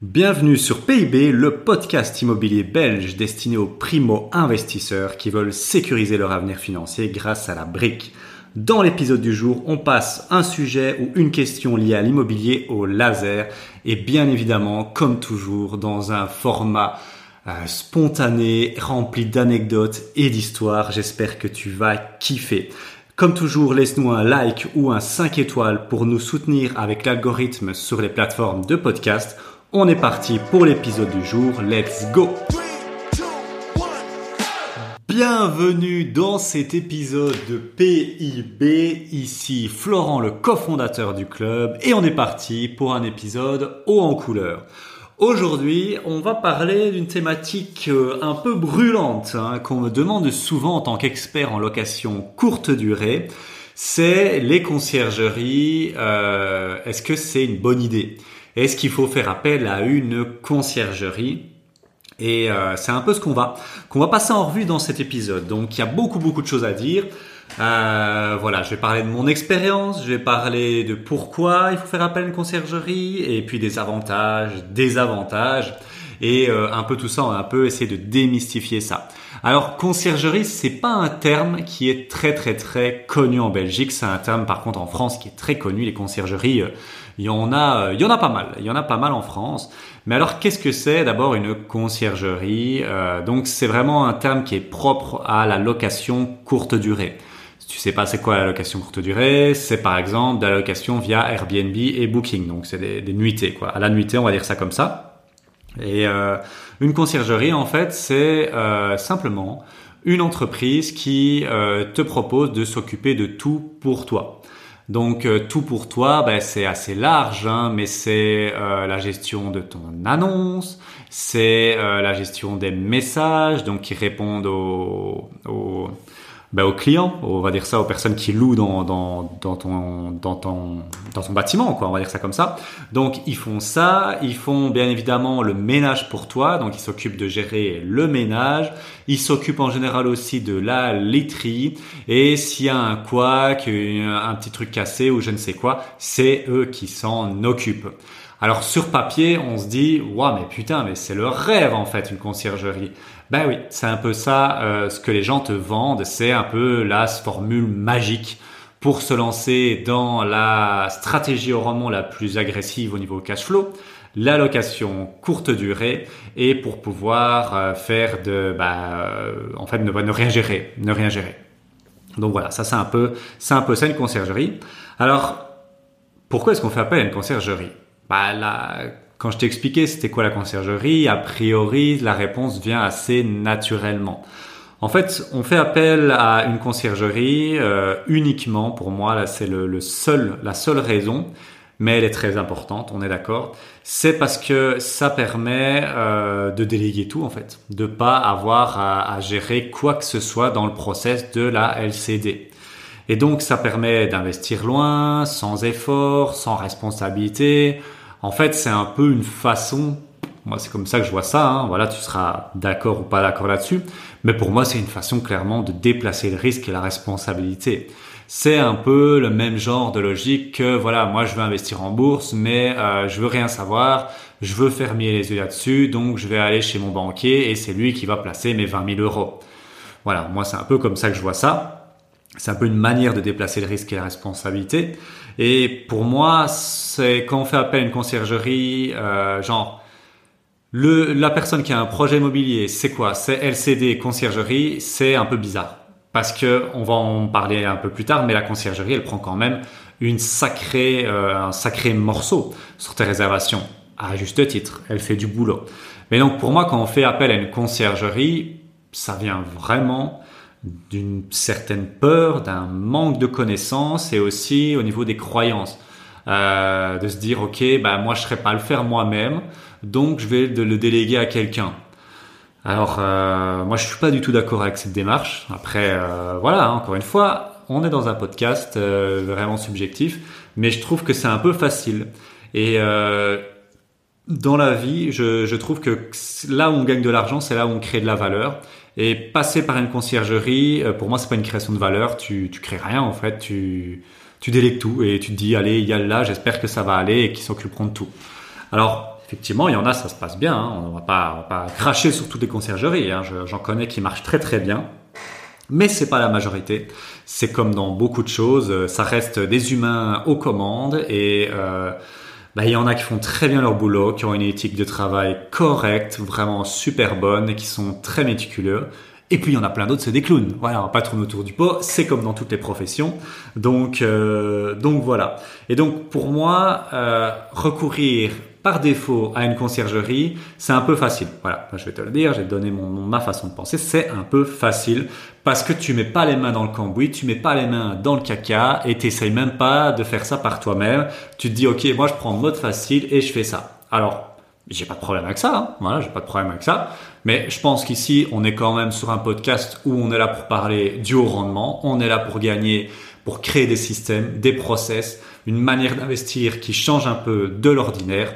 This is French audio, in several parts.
Bienvenue sur PIB, le podcast immobilier belge destiné aux primo-investisseurs qui veulent sécuriser leur avenir financier grâce à la brique. Dans l'épisode du jour, on passe un sujet ou une question liée à l'immobilier au laser et bien évidemment, comme toujours, dans un format euh, spontané, rempli d'anecdotes et d'histoires. J'espère que tu vas kiffer. Comme toujours, laisse-nous un like ou un 5 étoiles pour nous soutenir avec l'algorithme sur les plateformes de podcast on est parti pour l'épisode du jour, let's go Bienvenue dans cet épisode de PIB, ici Florent le cofondateur du club et on est parti pour un épisode haut en couleur. Aujourd'hui, on va parler d'une thématique euh, un peu brûlante hein, qu'on me demande souvent en tant qu'expert en location courte durée. C'est les conciergeries. Euh, est-ce que c'est une bonne idée? Est-ce qu'il faut faire appel à une conciergerie? Et euh, c'est un peu ce qu'on va passer en revue dans cet épisode. Donc il y a beaucoup beaucoup de choses à dire. Euh, voilà, je vais parler de mon expérience, je vais parler de pourquoi il faut faire appel à une conciergerie et puis des avantages, des avantages et euh, un peu tout ça, on va un peu essayer de démystifier ça. Alors conciergerie, c'est pas un terme qui est très très très connu en Belgique, c'est un terme par contre en France qui est très connu. Les conciergeries, il y en a, euh, il y en a pas mal, il y en a pas mal en France. Mais alors qu'est-ce que c'est d'abord une conciergerie Donc c'est vraiment un terme qui est propre à la location courte durée. Si tu sais pas c'est quoi la location courte durée, c'est par exemple de la location via Airbnb et Booking, donc c'est des, des nuitées quoi. À la nuitée, on va dire ça comme ça. Et euh, une conciergerie, en fait, c'est euh, simplement une entreprise qui euh, te propose de s'occuper de tout pour toi. Donc tout pour toi, ben, c'est assez large, hein, mais c'est la gestion de ton annonce, c'est la gestion des messages, donc qui répondent aux, aux bah, aux clients, on va dire ça, aux personnes qui louent dans, dans, dans, ton, dans, ton, dans ton bâtiment, quoi, on va dire ça comme ça. Donc ils font ça, ils font bien évidemment le ménage pour toi, donc ils s'occupent de gérer le ménage, ils s'occupent en général aussi de la literie, et s'il y a un couac, un petit truc cassé ou je ne sais quoi, c'est eux qui s'en occupent. Alors sur papier, on se dit, waouh, mais putain, mais c'est le rêve en fait, une conciergerie. Ben oui, c'est un peu ça, euh, ce que les gens te vendent, c'est un peu la formule magique pour se lancer dans la stratégie au rendement la plus agressive au niveau cash flow, la location courte durée et pour pouvoir euh, faire de, bah, euh, en fait, ne, rien gérer, ne rien gérer. Donc voilà, ça c'est un peu, c'est un peu ça une conciergerie. Alors, pourquoi est-ce qu'on fait appel à une conciergerie? Bah, là, quand je t'ai expliqué c'était quoi la conciergerie, a priori, la réponse vient assez naturellement. En fait, on fait appel à une conciergerie euh, uniquement, pour moi, là c'est le, le, seul, la seule raison, mais elle est très importante, on est d'accord. C'est parce que ça permet euh, de déléguer tout en fait, de pas avoir à, à, gérer quoi que ce soit dans le process de la LCD. Et donc ça permet d'investir loin, sans effort, sans responsabilité, en fait, c'est un peu une façon, moi c'est comme ça que je vois ça, hein. voilà, tu seras d'accord ou pas d'accord là-dessus, mais pour moi c'est une façon clairement de déplacer le risque et la responsabilité. C'est un peu le même genre de logique que, voilà, moi je veux investir en bourse, mais euh, je veux rien savoir, je veux fermer les yeux là-dessus, donc je vais aller chez mon banquier et c'est lui qui va placer mes 20 000 euros. Voilà, moi c'est un peu comme ça que je vois ça. C'est un peu une manière de déplacer le risque et la responsabilité. Et pour moi, c'est quand on fait appel à une conciergerie, euh, genre le, la personne qui a un projet immobilier, c'est quoi? C'est LCD conciergerie, c'est un peu bizarre parce que on va en parler un peu plus tard, mais la conciergerie, elle prend quand même une sacrée, euh, un sacré morceau sur tes réservations, à juste titre. Elle fait du boulot. Mais donc pour moi, quand on fait appel à une conciergerie, ça vient vraiment d'une certaine peur, d'un manque de connaissances et aussi au niveau des croyances. Euh, de se dire ok bah moi je serais pas à le faire moi-même donc je vais le déléguer à quelqu'un. Alors euh, moi je suis pas du tout d'accord avec cette démarche. Après euh, voilà hein, encore une fois on est dans un podcast vraiment subjectif mais je trouve que c'est un peu facile. Et dans la vie je trouve que là où on gagne de l'argent c'est là où on crée de la valeur et passer par une conciergerie, euh, pour moi, c'est pas une création de valeur. Tu, tu crées rien en fait. Tu, tu délègues tout et tu te dis allez, il y a là, j'espère que ça va aller et qu'ils s'occuperont de tout. Alors effectivement, il y en a, ça se passe bien. Hein. On va pas, pas cracher sur toutes les conciergeries. Hein. J'en connais qui marchent très très bien. Mais c'est pas la majorité. C'est comme dans beaucoup de choses, ça reste des humains aux commandes et euh, bah, il y en a qui font très bien leur boulot, qui ont une éthique de travail correcte, vraiment super bonne et qui sont très méticuleux. Et puis il y en a plein d'autres, c'est des clowns. Voilà, on va pas tourner autour du pot. C'est comme dans toutes les professions. Donc, euh, donc voilà. Et donc pour moi, euh, recourir par défaut à une conciergerie, c'est un peu facile. Voilà, je vais te le dire, j'ai donné mon, ma façon de penser, c'est un peu facile parce que tu mets pas les mains dans le cambouis, tu mets pas les mains dans le caca et t'essayes même pas de faire ça par toi-même. Tu te dis, ok, moi je prends le mode facile et je fais ça. Alors, j'ai pas de problème avec ça, hein. voilà, j'ai pas de problème avec ça. Mais je pense qu'ici, on est quand même sur un podcast où on est là pour parler du haut rendement, on est là pour gagner, pour créer des systèmes, des process, une manière d'investir qui change un peu de l'ordinaire.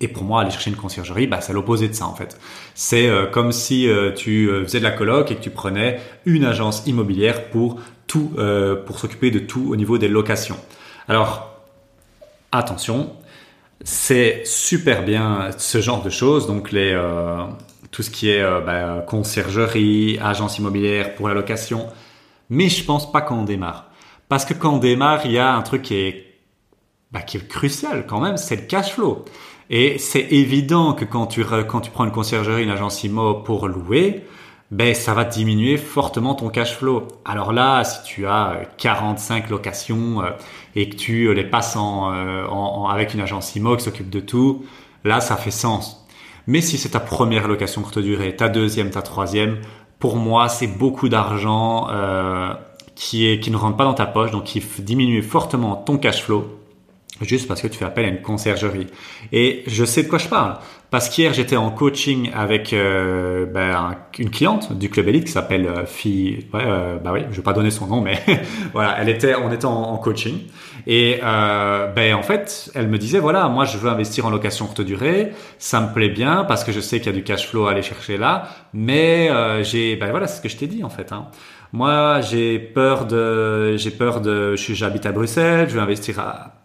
Et pour moi, aller chercher une conciergerie, bah, c'est l'opposé de ça en fait. C'est euh, comme si euh, tu euh, faisais de la coloc et que tu prenais une agence immobilière pour tout, pour s'occuper de tout au niveau des locations. Alors, attention, c'est super bien ce genre de choses. Donc les, tout ce qui est bah, conciergerie, agence immobilière pour la location. Mais je pense pas quand on démarre. Parce que quand on démarre, il y a un truc qui est, bah, qui est crucial quand même, c'est le cash flow. Et c'est évident que quand tu, quand tu prends une conciergerie, une agence IMO pour louer, ben ça va diminuer fortement ton cash flow. Alors là, si tu as 45 euh, locations euh, et que tu euh, les passes en, en, avec une agence IMO qui s'occupe de tout, là ça fait sens. Mais si c'est ta première location courte durée, ta deuxième, ta troisième, pour moi c'est beaucoup d'argent euh, qui, est, qui ne rentre pas dans ta poche, donc qui diminue fortement ton cash flow juste parce que tu fais appel à une conciergerie. Et je sais de quoi je parle. Parce qu'hier, j'étais en coaching avec euh, ben, une cliente du Club Elite qui s'appelle euh, Fille... Ouais, euh, bah oui, je vais pas donner son nom, mais voilà, elle était, on était en, coaching. Et euh, ben, en fait, elle me disait, voilà, moi, je veux investir en location courte durée. Ça me plaît bien parce que je sais qu'il y a du cash flow à aller chercher là. Mais j'ai... Ben voilà, c'est ce que je t'ai dit, en fait. Hein. Moi, j'ai peur de... J'ai peur de... J'habite à Bruxelles, je veux investir à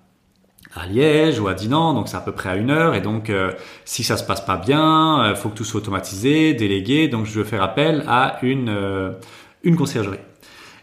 à Liège ou à Dinan, donc c'est à peu près à une heure. Et donc, euh, si ça se passe pas bien, euh, faut que tout soit automatisé, délégué. Donc, je veux faire appel à une euh, une conciergerie.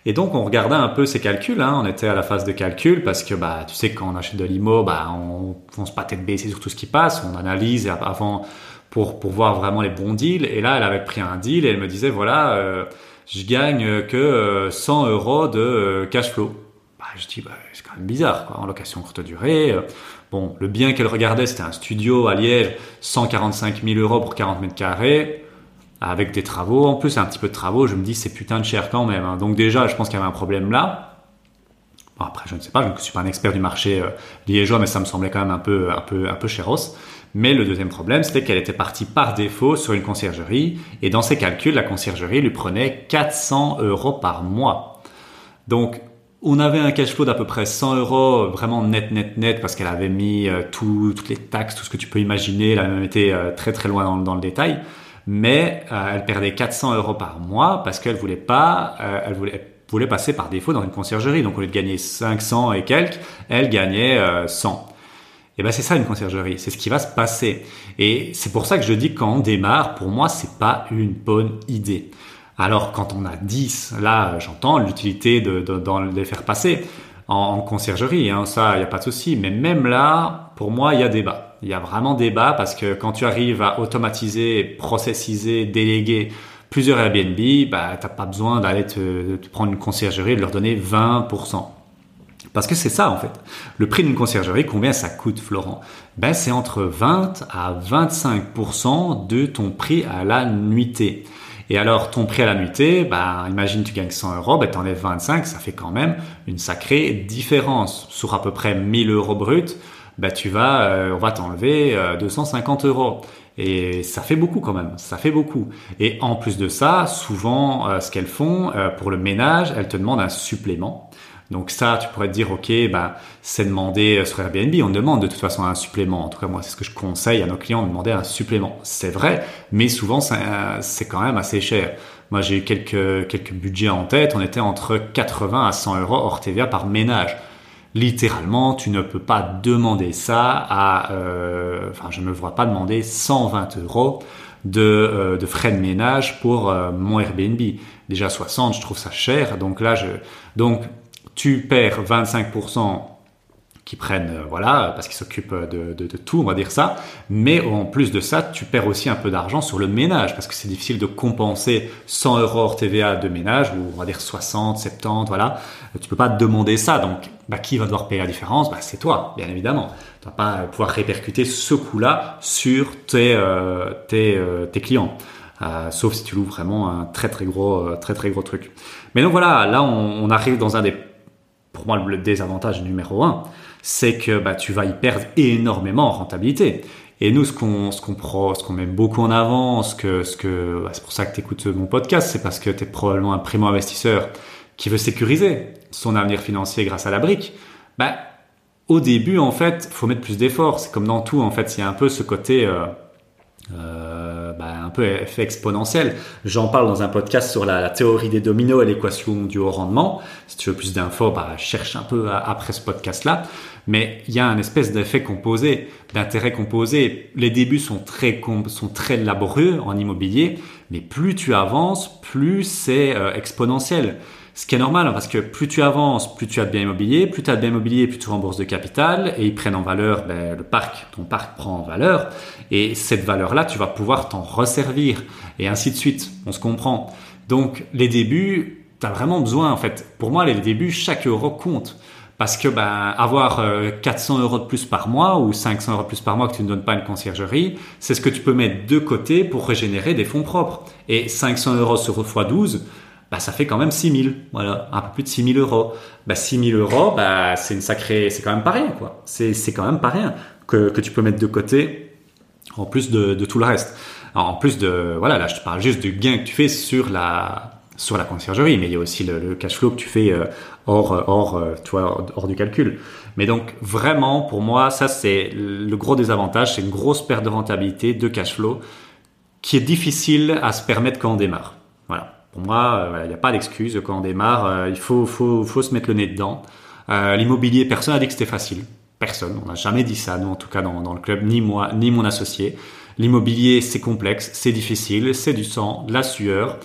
Et donc, on regardait un peu ces calculs. Hein. On était à la phase de calcul parce que, bah, tu sais, quand on achète de l'IMO, bah, on fonce pas tête baissée sur tout ce qui passe. On analyse avant pour pour voir vraiment les bons deals. Et là, elle avait pris un deal et elle me disait, voilà, je gagne que 100 euros de cash flow. Bah, je dis, bah, c'est quand même bizarre, quoi, en location courte durée. Euh, bon, le bien qu'elle regardait, c'était un studio à Liège, 145 000 euros pour 40 mètres carrés, avec des travaux. En plus, un petit peu de travaux, je me dis, c'est putain de cher quand même. Hein. Donc déjà, je pense qu'il y avait un problème là. Bon, après, je ne sais pas, je ne suis pas un expert du marché euh, liégeois, mais ça me semblait quand même un peu, un peu, un peu chéros. Mais le deuxième problème, c'était qu'elle était partie par défaut sur une conciergerie, et dans ses calculs, la conciergerie lui prenait 400 euros par mois. Donc, on avait un cash flow d'à peu près 100 euros, vraiment net, net, net, parce qu'elle avait mis euh, tout, toutes les taxes, tout ce que tu peux imaginer. Elle a même été euh, très, très loin dans, le détail. Mais euh, elle perdait 400 euros par mois parce qu'elle voulait pas, elle voulait, voulait passer par défaut dans une conciergerie. Donc au lieu de gagner 500 et quelques, elle gagnait 100. Et ben c'est ça une conciergerie, c'est ce qui va se passer. Et c'est pour ça que je dis quand on démarre, pour moi c'est pas une bonne idée. Alors quand on a 10, là j'entends l'utilité de, les faire passer en, conciergerie, hein, ça il n'y a pas de souci. Mais même là, pour moi, il y a débat. Il y a vraiment débat parce que quand tu arrives à automatiser, processiser, déléguer plusieurs Airbnb, bah, n'as pas besoin d'aller te, prendre une conciergerie et de leur donner 20%. Parce que c'est ça en fait. Le prix d'une conciergerie, combien ça coûte Florent? Ben, C'est entre 20 à 25% de ton prix à la nuitée. Et alors, ton prix à la nuitée, bah, imagine tu gagnes 100 euros, bah, tu enlèves 25, ça fait quand même une sacrée différence. Sur à peu près 1000 euros brut, bah, tu vas, euh, on va t'enlever 250 euh, euros. Et ça fait beaucoup quand même, ça fait beaucoup. Et en plus de ça, souvent, euh, ce qu'elles font pour le ménage, elles te demandent un supplément. Donc ça, tu pourrais te dire, ok, bah, c'est demander sur Airbnb, on demande de toute façon un supplément. En tout cas, moi, c'est ce que je conseille à nos clients, de demander un supplément. C'est vrai, mais souvent, c'est quand même assez cher. Moi, j'ai eu quelques, quelques budgets en tête. On était entre 80 à 100 euros hors TVA par ménage. littéralement, tu ne peux pas demander ça à, euh, enfin, je ne me vois pas demander 120 euros de, euh, de frais de ménage pour euh, mon Airbnb. Déjà 60, je trouve ça cher. Donc là, je, donc tu perds 25% qui prennent, euh, voilà, parce qu'ils s'occupent de, de, tout, on va dire ça. Mais en plus de ça, tu perds aussi un peu d'argent sur le ménage, parce que c'est difficile de compenser 100 euros hors TVA de ménage, ou on va dire 60, 70, voilà. Tu peux pas demander ça, donc bah, qui va devoir payer la différence? Bah, C'est toi, bien évidemment. Tu vas pas pouvoir répercuter ce coût-là sur tes, euh, tes, euh, clients. Euh, sauf si tu loues vraiment un très très gros euh, très très gros truc. Mais donc voilà, là on arrive dans un des pour moi le désavantage numéro un, c'est que bah, tu vas y perdre énormément en rentabilité. Et nous, ce qu'on ce qu'on ce qu'on met beaucoup en avant, ce que ce que bah, c'est pour ça que tu écoutes mon podcast, c'est parce que tu es probablement un primo investisseur qui veut sécuriser son avenir financier grâce à la brique. Bah au début, en fait, faut mettre plus d'efforts. C'est comme dans tout, en fait, il y a un peu ce côté euh, euh, bah, un peu effet exponentiel. J'en parle dans un podcast sur la, théorie des dominos et l'équation du haut rendement. Si tu veux plus d'infos, bah, cherche un peu après ce podcast-là. Mais il y a un espèce d'effet composé, d'intérêt composé. Les débuts sont très, sont très laborieux en immobilier, mais plus tu avances, plus c'est euh, exponentiel. Ce qui est normal, hein, parce que plus tu avances, plus tu as de biens immobiliers, plus tu as de biens immobiliers, plus tu rembourses de capital, et ils prennent en valeur, ben, le parc, ton parc prend en valeur, et cette valeur-là, tu vas pouvoir t'en resservir, et ainsi de suite. On se comprend. Donc, les débuts, tu as vraiment besoin, en fait. Pour moi, les débuts, chaque euro compte. Parce que ben, avoir 400 euh, euros de plus par mois ou 500 euros de plus par mois que tu ne donnes pas une conciergerie, c'est ce que tu peux mettre de côté pour régénérer des fonds propres. Et 500 euros sur x12, bah, ça fait quand même 6 000, voilà, un peu plus de 6 000 euros. Bah, 6 000 euros, bah, c'est une sacrée, c'est quand même pas rien, quoi. C'est, c'est quand même pas rien que, que tu peux mettre de côté en plus de, de tout le reste. En plus de, voilà, là, je te parle juste du gain que tu fais sur la, sur la conciergerie, mais il y a aussi le, cash flow que tu fais euh, hors, hors, euh, tu vois, hors, hors du calcul. Mais donc, vraiment, pour moi, ça, c'est le gros désavantage, c'est une grosse perte de rentabilité, de cash flow, qui est difficile à se permettre quand on démarre. Pour moi, il euh, n'y a pas d'excuse. Quand on démarre, euh, il faut, faut, faut se mettre le nez dedans. Euh, l'immobilier, personne n'a dit que c'était facile. Personne. On n'a jamais dit ça, nous en tout cas dans, le club, ni moi, ni mon associé. L'immobilier, c'est complexe, c'est difficile, c'est du sang, de la sueur,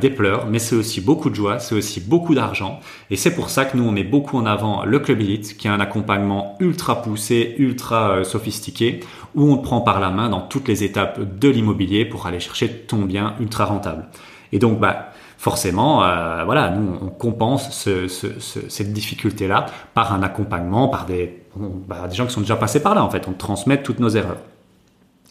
des pleurs, mais c'est aussi beaucoup de joie, c'est aussi beaucoup d'argent. Et c'est pour ça que nous, on met beaucoup en avant le Club Elite, qui a un accompagnement ultra poussé, ultra sophistiqué, où on te prend par la main dans toutes les étapes de l'immobilier pour aller chercher ton bien ultra rentable. Et donc, bah, forcément, euh, voilà, nous, on compense ce, ce, ce, cette difficulté-là par un accompagnement, par des, bah, des gens qui sont déjà passés par là, en fait. On transmet toutes nos erreurs.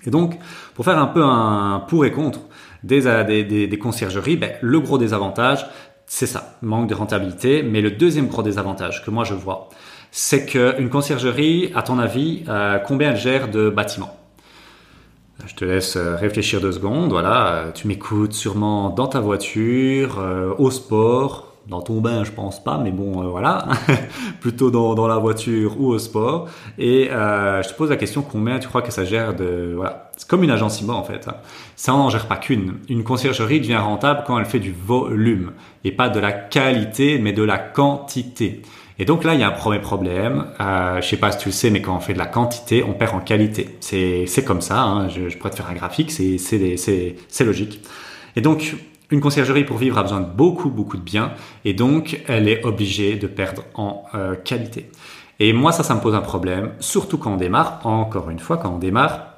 Et donc, pour faire un peu un pour et contre des, des, des, des conciergeries, ben, le gros désavantage, c'est ça, manque de rentabilité. Mais le deuxième gros désavantage que moi je vois, c'est qu'une conciergerie, à ton avis, euh, combien elle gère de bâtiments? Je te laisse euh, réfléchir deux secondes. Voilà, euh, tu m'écoutes sûrement dans ta voiture, euh, au sport, dans ton bain, je pense pas, mais bon, euh, voilà, plutôt dans, dans, la voiture ou au sport. Et euh, je te pose la question combien tu crois que ça gère de voilà, c'est comme une agence IMO en fait. Hein. Ça n'en gère pas qu'une. Une conciergerie devient rentable quand elle fait du volume et pas de la qualité, mais de la quantité. Et donc là, il y a un premier problème. Euh, je sais pas si tu le sais, mais quand on fait de la quantité, on perd en qualité. C'est comme ça. Hein. Je, je pourrais te faire un graphique. C'est logique. Et donc une conciergerie pour vivre a besoin de beaucoup, beaucoup de biens et donc elle est obligée de perdre en euh, qualité. Et moi, ça, ça me pose un problème, surtout quand on démarre, encore une fois, quand on démarre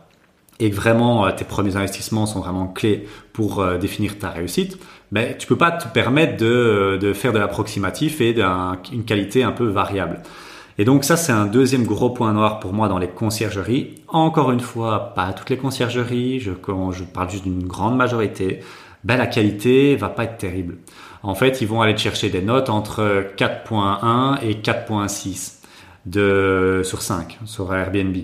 et que vraiment euh, tes premiers investissements sont vraiment clés pour euh, définir ta réussite, ben, tu peux pas te permettre de, de faire de l'approximatif et d'une qualité un peu variable. Et donc ça, c'est un deuxième gros point noir pour moi dans les conciergeries. Encore une fois, pas toutes les conciergeries, je, je parle juste d'une grande majorité ben la qualité va pas être terrible. En fait, ils vont aller chercher des notes entre 4.1 et 4.6 de sur 5 sur Airbnb.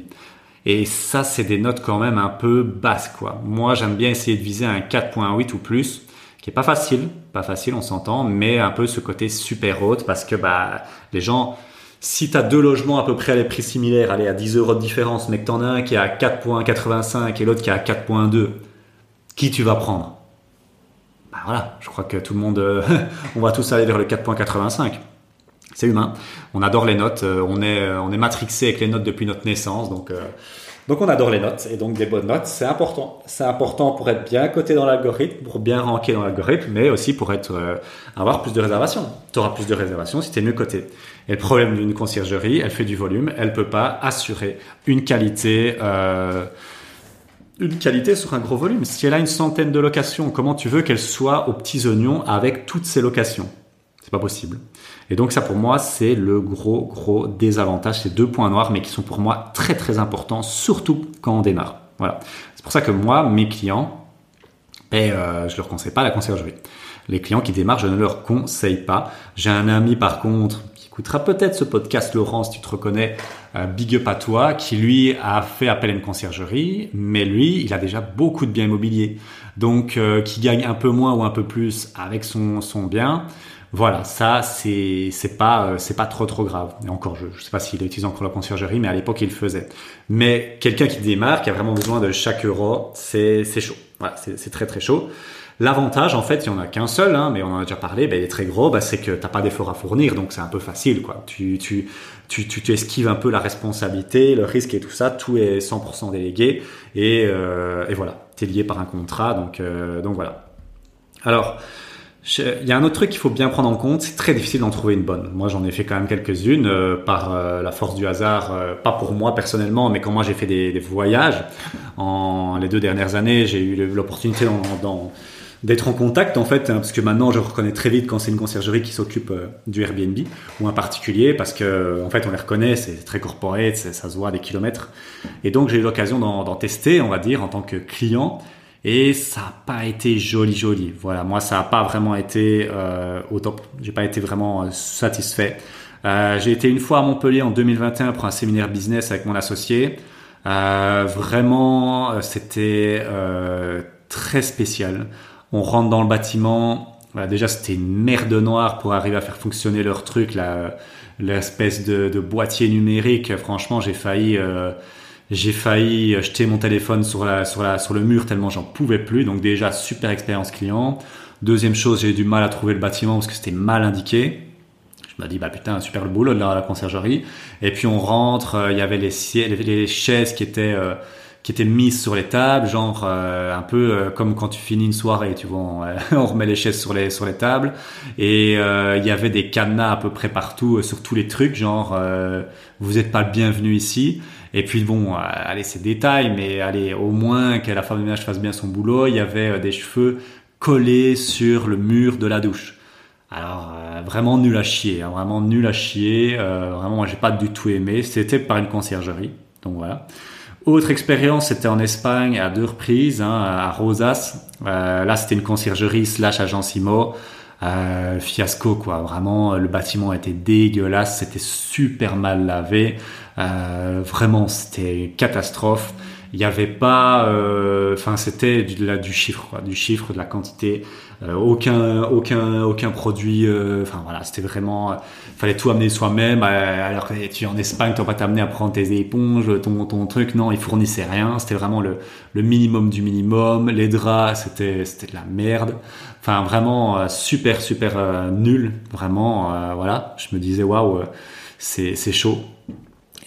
Et ça, c'est des notes quand même un peu basses, quoi. Moi, j'aime bien essayer de viser un 4.8 ou plus, qui est pas facile, pas facile, on s'entend, mais un peu ce côté super haute parce que bah les gens, si tu as deux logements à peu près à des prix similaires, à 10 euros de différence, mais que tu en as un qui est à 4.85 et l'autre qui est à 4.2, qui tu vas prendre? Bah voilà, je crois que tout le monde, euh, on va tous aller vers le 4.85. C'est humain. On adore les notes. on est, on est matrixé avec les notes depuis notre naissance. Donc, donc on adore les notes et donc des bonnes notes, c'est important. C'est important pour être bien coté dans l'algorithme, pour bien ranker dans l'algorithme, mais aussi pour être euh, avoir plus de réservations. Tu auras plus de réservations si tu es mieux coté. Et le problème d'une conciergerie, elle fait du volume, elle peut pas assurer une qualité euh, une qualité sur un gros volume. Si elle a une centaine de locations, comment tu veux qu'elle soit aux petits oignons avec toutes ces locations? C'est pas possible. Et donc ça pour moi c'est le gros gros désavantage, ces deux points noirs mais qui sont pour moi très très importants, surtout quand on démarre. Voilà. C'est pour ça que moi, mes clients, et euh, je leur conseille pas la conciergerie. Les clients qui démarrent, je ne leur conseille pas. J'ai un ami par contre qui écoutera peut-être ce podcast, Laurent, si tu te reconnais, euh, big up à toi, qui lui a fait appel à une conciergerie, mais lui, il a déjà beaucoup de biens immobiliers, donc euh, qui gagne un peu moins ou un peu plus avec son, son bien. Voilà, ça c'est c'est pas euh, c'est pas trop trop grave. Et encore, je, je sais pas s'il utilise encore la conciergerie, mais à l'époque il le faisait. Mais quelqu'un qui démarre, qui a vraiment besoin de chaque euro, c'est c'est chaud. Voilà, c'est très très chaud. L'avantage, en fait, il y en a qu'un seul, hein, mais on en a déjà parlé, ben, il est très gros, ben, c'est que t'as pas d'effort à fournir, donc c'est un peu facile, quoi. Tu, tu, tu, tu, tu, esquives un peu la responsabilité, le risque et tout ça, tout est 100% délégué, et, euh, et voilà, t'es lié par un contrat, donc, euh, donc voilà. Alors, il y a un autre truc qu'il faut bien prendre en compte, c'est très difficile d'en trouver une bonne. Moi, j'en ai fait quand même quelques-unes euh, par euh, la force du hasard, euh, pas pour moi personnellement, mais quand moi j'ai fait des, voyages en les deux dernières années, j'ai eu l'opportunité d'être en contact en fait, hein, parce que maintenant je reconnais très vite quand c'est une conciergerie qui s'occupe du Airbnb ou un particulier, parce que en fait on les reconnaît, c'est très corporate, ça se voit des kilomètres. Et donc j'ai eu l'occasion d'en tester, on va dire, en tant que client et ça n'a pas été joli joli. Voilà, moi ça n'a pas vraiment été euh, au top. J'ai pas été vraiment euh, satisfait. Euh, j'ai été une fois à Montpellier en 2021 pour un séminaire business avec mon associé. Euh, vraiment, euh, c'était euh, très spécial. On rentre dans le bâtiment. Voilà, déjà, c'était une merde noire pour arriver à faire fonctionner leur truc, l'espèce de, de, boîtier numérique. Franchement, j'ai failli j'ai failli jeter mon téléphone sur, la, sur, la, sur le mur tellement j'en pouvais plus. Donc déjà, super expérience client. Deuxième chose, j'ai eu du mal à trouver le bâtiment parce que c'était mal indiqué. Je me dis, bah putain, super le boulot de la, la conciergerie. Et puis on rentre, euh, il y avait les, les, chaises qui étaient... Euh, qui étaient mises sur les tables, genre euh, un peu comme quand tu finis une soirée, tu vois, on, remet les chaises sur les sur les tables et il y avait des cadenas à peu près partout sur tous les trucs, genre vous n'êtes pas le bienvenu ici. Et puis bon, euh, allez, c'est détail, mais allez, au moins que la femme de ménage fasse bien son boulot. Il y avait euh, des cheveux collés sur le mur de la douche. Alors euh, vraiment nul à chier, hein, vraiment nul à chier. vraiment, moi j'ai pas du tout aimé. C'était par une conciergerie, donc voilà. Autre expérience, c'était en Espagne à deux reprises, hein, à Rosas. là, c'était une conciergerie slash agence IMO. Euh, fiasco quoi. Vraiment le bâtiment était dégueulasse c'était super mal lavé. Euh, vraiment c'était catastrophe. Il n'y avait pas euh, enfin c'était du, du chiffre quoi, du chiffre de la quantité. Aucun aucun aucun produit enfin voilà c'était vraiment fallait tout amener soi-même. Alors que tu es en Espagne tu vas pas t'amener à prendre tes éponges ton ton truc. Non ils fournissaient rien. C'était vraiment le le minimum du minimum. Les draps c'était c'était de la merde enfin vraiment super super nul. Vraiment voilà. Je me disais waouh c'est c'est chaud.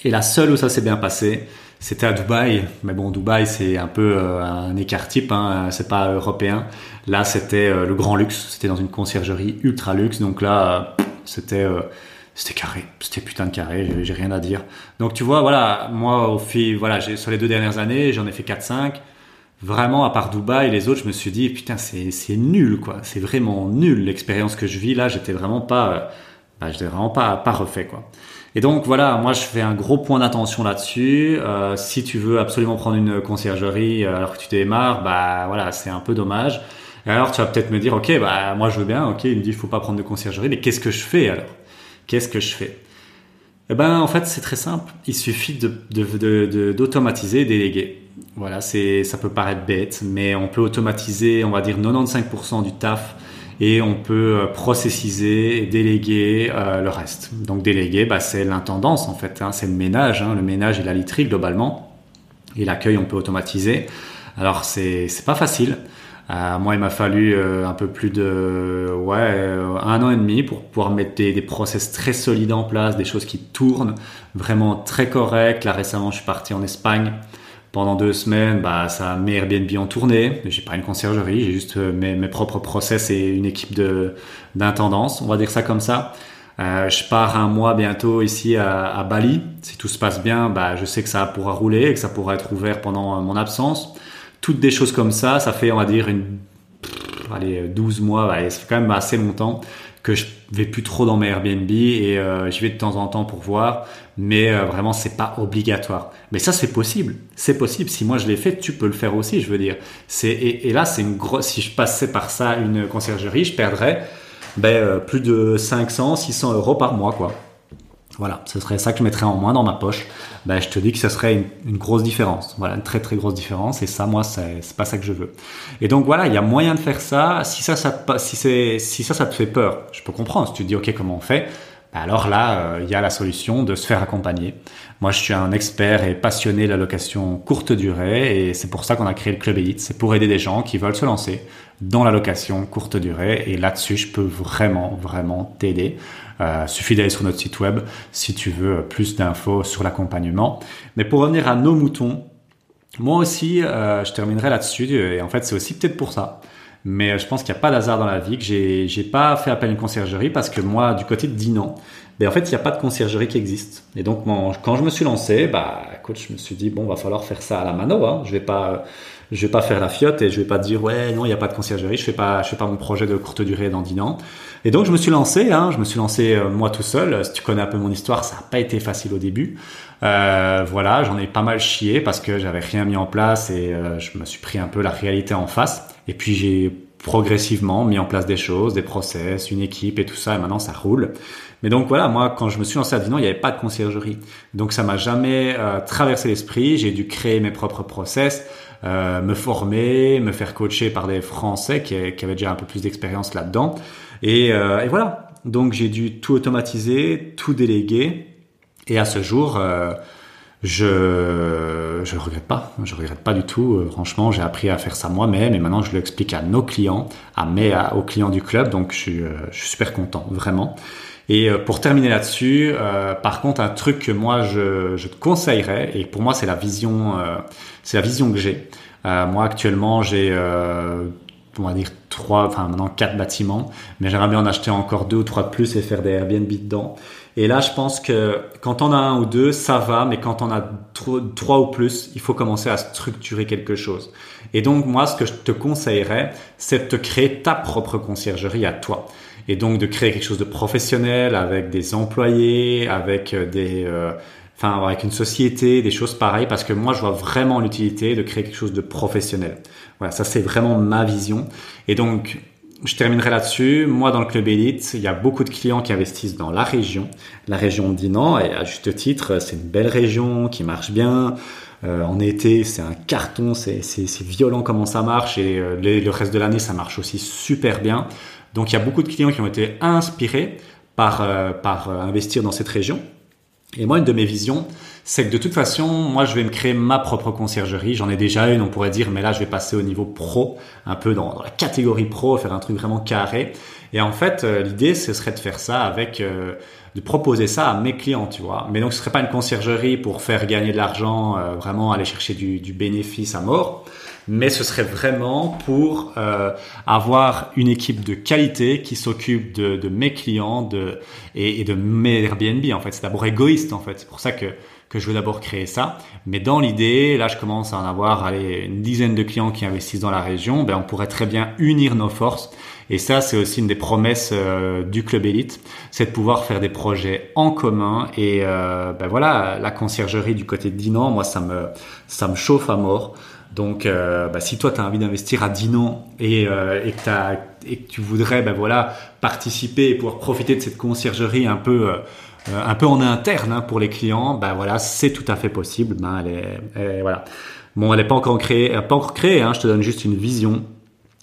Et la seule où ça s'est bien passé c'était à Dubaï, mais bon, Dubaï c'est un peu euh, un écart type, hein, c'est pas européen. Là, c'était euh, le grand luxe, c'était dans une conciergerie ultra luxe, donc là, euh, c'était c'était carré, c'était putain de carré, j'ai rien à dire. Donc tu vois, voilà, moi au fil, voilà, sur les deux dernières années, j'en ai fait 4-5. Vraiment, à part Dubaï, les autres, je me suis dit, putain, c'est nul, quoi. C'est vraiment nul l'expérience que je vis là. J'étais vraiment pas, bah, j'étais vraiment pas pas refait, quoi. Et donc voilà, moi je fais un gros point d'attention là-dessus. Euh, si tu veux absolument prendre une conciergerie euh, alors que tu démarres, bah voilà, c'est un peu dommage. Et alors tu vas peut-être me dire, ok, bah moi je veux bien, ok, il me dit il faut pas prendre de conciergerie, mais qu'est-ce que je fais alors? Qu'est-ce que je fais? Eh ben en fait c'est très simple. Il suffit de d'automatiser, de, de, déléguer. Voilà, c'est ça peut paraître bête, mais on peut automatiser, on va dire 95% du taf et on peut euh, processiser et déléguer euh, le reste. Donc déléguer, bah, c'est l'intendance en fait, hein, c'est le ménage, hein, le ménage et la literie globalement. Et l'accueil, on peut automatiser. Alors c'est c'est pas facile. Euh, moi, il m'a fallu un peu plus de ouais un an et demi pour pouvoir mettre des, des, process très solides en place, des choses qui tournent vraiment très correctes. Là, récemment, je suis parti en Espagne pendant deux semaines. Bah, ça mes Airbnb en tournée. J'ai pas une conciergerie, j'ai juste mes, mes, propres process et une équipe de d'intendance, on va dire ça comme ça. Euh, je pars un mois bientôt ici à, Bali. Si tout se passe bien, bah, je sais que ça pourra rouler et que ça pourra être ouvert pendant mon absence toutes des choses comme ça, ça fait, on va dire, une, allez, 12 mois, allez, ça fait quand même assez longtemps que je vais plus trop dans mes Airbnb et euh, j'y vais de temps en temps pour voir, mais euh, vraiment c'est pas obligatoire. Mais ça c'est possible, c'est possible. Si moi je l'ai fait, tu peux le faire aussi. Je veux dire, c'est et, là c'est une grosse. Si je passais par ça une conciergerie, je perdrais ben, euh, plus de 500, 600 euros par mois quoi. Voilà, ce serait ça que je mettrais en moins dans ma poche. Ben, je te dis que ce serait une, grosse différence. Voilà, une très très grosse différence. Et ça, moi, c'est pas ça que je veux. Et donc voilà, il y a moyen de faire ça. Si ça, ça, si c'est, si ça, te fait peur, je peux comprendre. Si tu te dis, ok, comment on fait? Ben alors là, euh, il y a la solution de se faire accompagner. Moi, je suis un expert et passionné de la location courte durée et c'est pour ça qu'on a créé le Club Elite. C'est pour aider des gens qui veulent se lancer dans la location courte durée et là-dessus, je peux vraiment, vraiment t'aider. Euh, suffit d'aller sur notre site web si tu veux plus d'infos sur l'accompagnement. Mais pour revenir à nos moutons, moi aussi, euh, je terminerai là-dessus et en fait, c'est aussi peut-être pour ça mais je pense qu'il n'y a pas d'hasard dans la vie, que j'ai, j'ai pas fait appel à une conciergerie parce que moi, du côté de Dinan, ben en fait, il n'y a pas de conciergerie qui existe. Et donc, quand je me suis lancé, bah, je me suis dit, bon, va falloir faire ça à la mano, hein. Je vais pas, je vais pas faire la fiotte et je vais pas dire, ouais, non, il n'y a pas de conciergerie, je fais pas, je fais pas mon projet de courte durée dans Dinan. Et donc, je me suis lancé, hein, je me suis lancé euh, moi tout seul. Si tu connais un peu mon histoire, ça n'a pas été facile au début. Euh, voilà, j'en ai pas mal chié parce que j'avais rien mis en place et euh, je me suis pris un peu la réalité en face. Et puis j'ai progressivement mis en place des choses, des process, une équipe et tout ça, et maintenant ça roule. Mais donc voilà, moi quand je me suis lancé à Dinan, il n'y avait pas de conciergerie. Donc ça m'a jamais euh, traversé l'esprit, j'ai dû créer mes propres process, euh, me former, me faire coacher par des Français qui, avaient déjà un peu plus d'expérience là-dedans. Et, euh, et, voilà, donc j'ai dû tout automatiser, tout déléguer. Et à ce jour, je je regrette pas, je regrette pas du tout. Euh, franchement, j'ai appris à faire ça moi-même et maintenant je l'explique à nos clients, à mes aux clients du club. Donc je suis, euh, je suis super content, vraiment. Et euh, pour terminer là-dessus, par contre, un truc que moi je, je te conseillerais et pour moi c'est la vision, c'est la vision que j'ai. moi actuellement j'ai on va dire trois, enfin maintenant quatre bâtiments, mais j'aimerais bien en acheter encore deux ou trois de plus et faire des Airbnb dedans. Et là, je pense que quand on a un ou deux, ça va, mais quand on a trois ou plus, il faut commencer à structurer quelque chose. Et donc, moi, ce que je te conseillerais, c'est de te créer ta propre conciergerie à toi. Et donc, de créer quelque chose de professionnel avec des employés, avec euh, des, euh, enfin, avec une société, des choses pareilles, parce que moi, je vois vraiment l'utilité de créer quelque chose de professionnel. Voilà, ça, c'est vraiment ma vision. Et donc, je terminerai là-dessus. Moi, dans le club élite, il y a beaucoup de clients qui investissent dans la région, la région de Dinan, et à juste titre, c'est une belle région qui marche bien. Euh, en été, c'est un carton, c'est violent comment ça marche, et euh, le reste de l'année, ça marche aussi super bien. Donc, il y a beaucoup de clients qui ont été inspirés par, euh, par investir dans cette région. Et moi, une de mes visions, c'est que de toute façon, moi, je vais me créer ma propre conciergerie. J'en ai déjà une, on pourrait dire, mais là, je vais passer au niveau pro, un peu dans, la catégorie pro, faire un truc vraiment carré. Et en fait, euh, l'idée, ce serait de faire ça avec, euh, de proposer ça à mes clients, tu vois. Mais donc, ce serait pas une conciergerie pour faire gagner de l'argent, euh, vraiment aller chercher du, du, bénéfice à mort. Mais ce serait vraiment pour avoir une équipe de qualité qui s'occupe de, de, mes clients de, et, et de mes Airbnb. En fait, c'est d'abord égoïste. En fait, c'est pour ça que que je veux d'abord créer ça. Mais dans l'idée, là, je commence à en avoir allez, une dizaine de clients qui investissent dans la région. Ben, on pourrait très bien unir nos forces. Et ça, c'est aussi une des promesses euh, du club élite, c'est de pouvoir faire des projets en commun. Et euh, ben voilà, la conciergerie du côté de Dinan, moi, ça me ça me chauffe à mort. Donc, euh, ben, si toi, tu as envie d'investir à Dinan et, euh, et, que et, que tu voudrais ben, voilà, participer et pouvoir profiter de cette conciergerie un peu euh, un peu en interne hein, pour les clients, ben voilà, c'est tout à fait possible. Ben elle est, voilà. Bon, elle n'est pas encore créée, pas encore créée. Hein, je te donne juste une vision.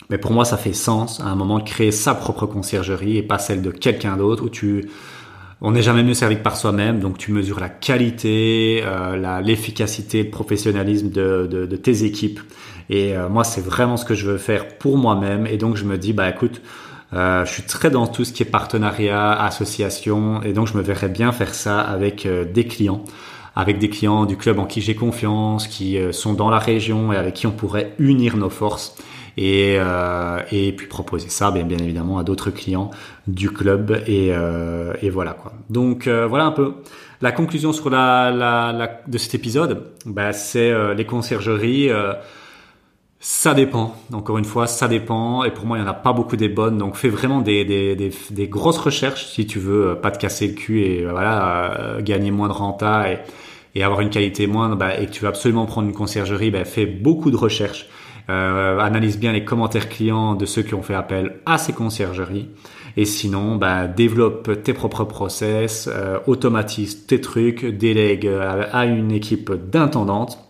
Mais pour moi, ça fait sens à un moment de créer sa propre conciergerie et pas celle de quelqu'un d'autre où tu on n'est jamais mieux servi que par soi-même, donc tu mesures la qualité, euh, l'efficacité, le professionnalisme de, de, tes équipes. Et euh, moi, c'est vraiment ce que je veux faire pour moi-même. Et donc, je me dis, bah écoute, euh, je suis très dans tout ce qui est partenariat, association, et donc je me verrais bien faire ça avec euh, des clients, avec des clients du club en qui j'ai confiance, qui euh, sont dans la région et avec qui on pourrait unir nos forces et, euh, et puis proposer ça bien, évidemment à d'autres clients du club et, et voilà quoi. Donc voilà un peu la conclusion sur la, la, la de cet épisode. Bah, c'est les conciergeries. Ça dépend. Encore une fois, ça dépend. Et pour moi, il n'y en a pas beaucoup des bonnes. Donc, fais vraiment des, des, des, des grosses recherches si tu veux pas te casser le cul et voilà gagner moins de renta et, avoir une qualité moindre. Bah, et que tu veux absolument prendre une conciergerie, bah, fais beaucoup de recherches. Euh, analyse bien les commentaires clients de ceux qui ont fait appel à ces conciergeries. Et sinon, bah, développe tes propres process, euh, automatise tes trucs, délègue à une équipe d'intendantes.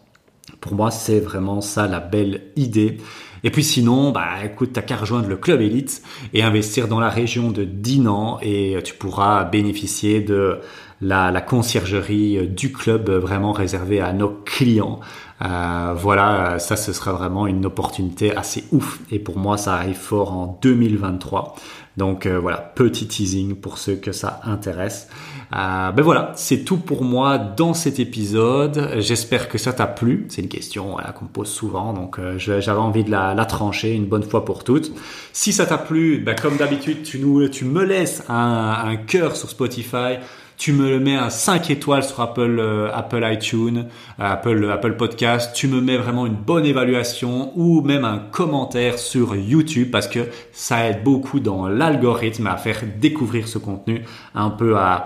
Pour moi, c'est vraiment ça la belle idée. Et puis sinon, bah écoute, t'as qu'à rejoindre le club élite et investir dans la région de Dinan et tu pourras bénéficier de la, conciergerie du club vraiment réservée à nos clients. Euh, voilà, ça ce sera vraiment une opportunité assez ouf. Et pour moi, ça arrive fort en 2023. Donc euh, voilà, petit teasing pour ceux que ça intéresse. Euh, ben voilà, c'est tout pour moi dans cet épisode. J'espère que ça t'a plu. C'est une question voilà, qu'on me pose souvent, donc euh, j'avais envie de la, trancher une bonne fois pour toutes. Si ça t'a plu, ben, comme d'habitude, tu, nous, tu me laisses un cœur sur Spotify tu me le mets à 5 étoiles sur Apple, euh, iTunes, euh, Apple, Apple Podcast, tu me mets vraiment une bonne évaluation ou même un commentaire sur YouTube parce que ça aide beaucoup dans l'algorithme à faire découvrir ce contenu un peu à,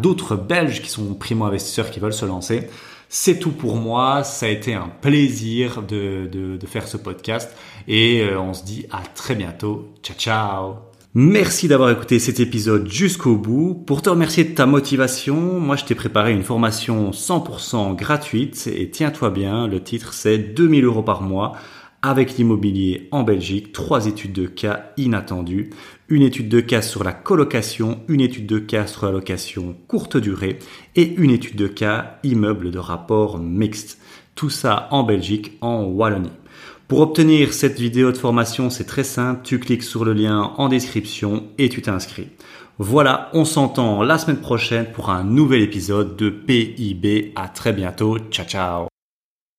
d'autres Belges qui sont primo-investisseurs qui veulent se lancer. C'est tout pour moi. Ça a été un plaisir de faire ce podcast et euh, on se dit à très bientôt. Ciao, ciao Merci d'avoir écouté cet épisode jusqu'au bout. Pour te remercier de ta motivation, moi je t'ai préparé une formation 100% gratuite et tiens-toi bien, le titre c'est 2000 euros par mois avec l'immobilier en Belgique, trois études de cas inattendues, une étude de cas sur la colocation, une étude de cas sur la location courte durée et une étude de cas immeuble de rapport mixte. Tout ça en Belgique, en Wallonie. Pour obtenir cette vidéo de formation, c'est très simple, tu cliques sur le lien en description et tu t'inscris. Voilà, on s'entend la semaine prochaine pour un nouvel épisode de PIB. À très bientôt. Ciao ciao.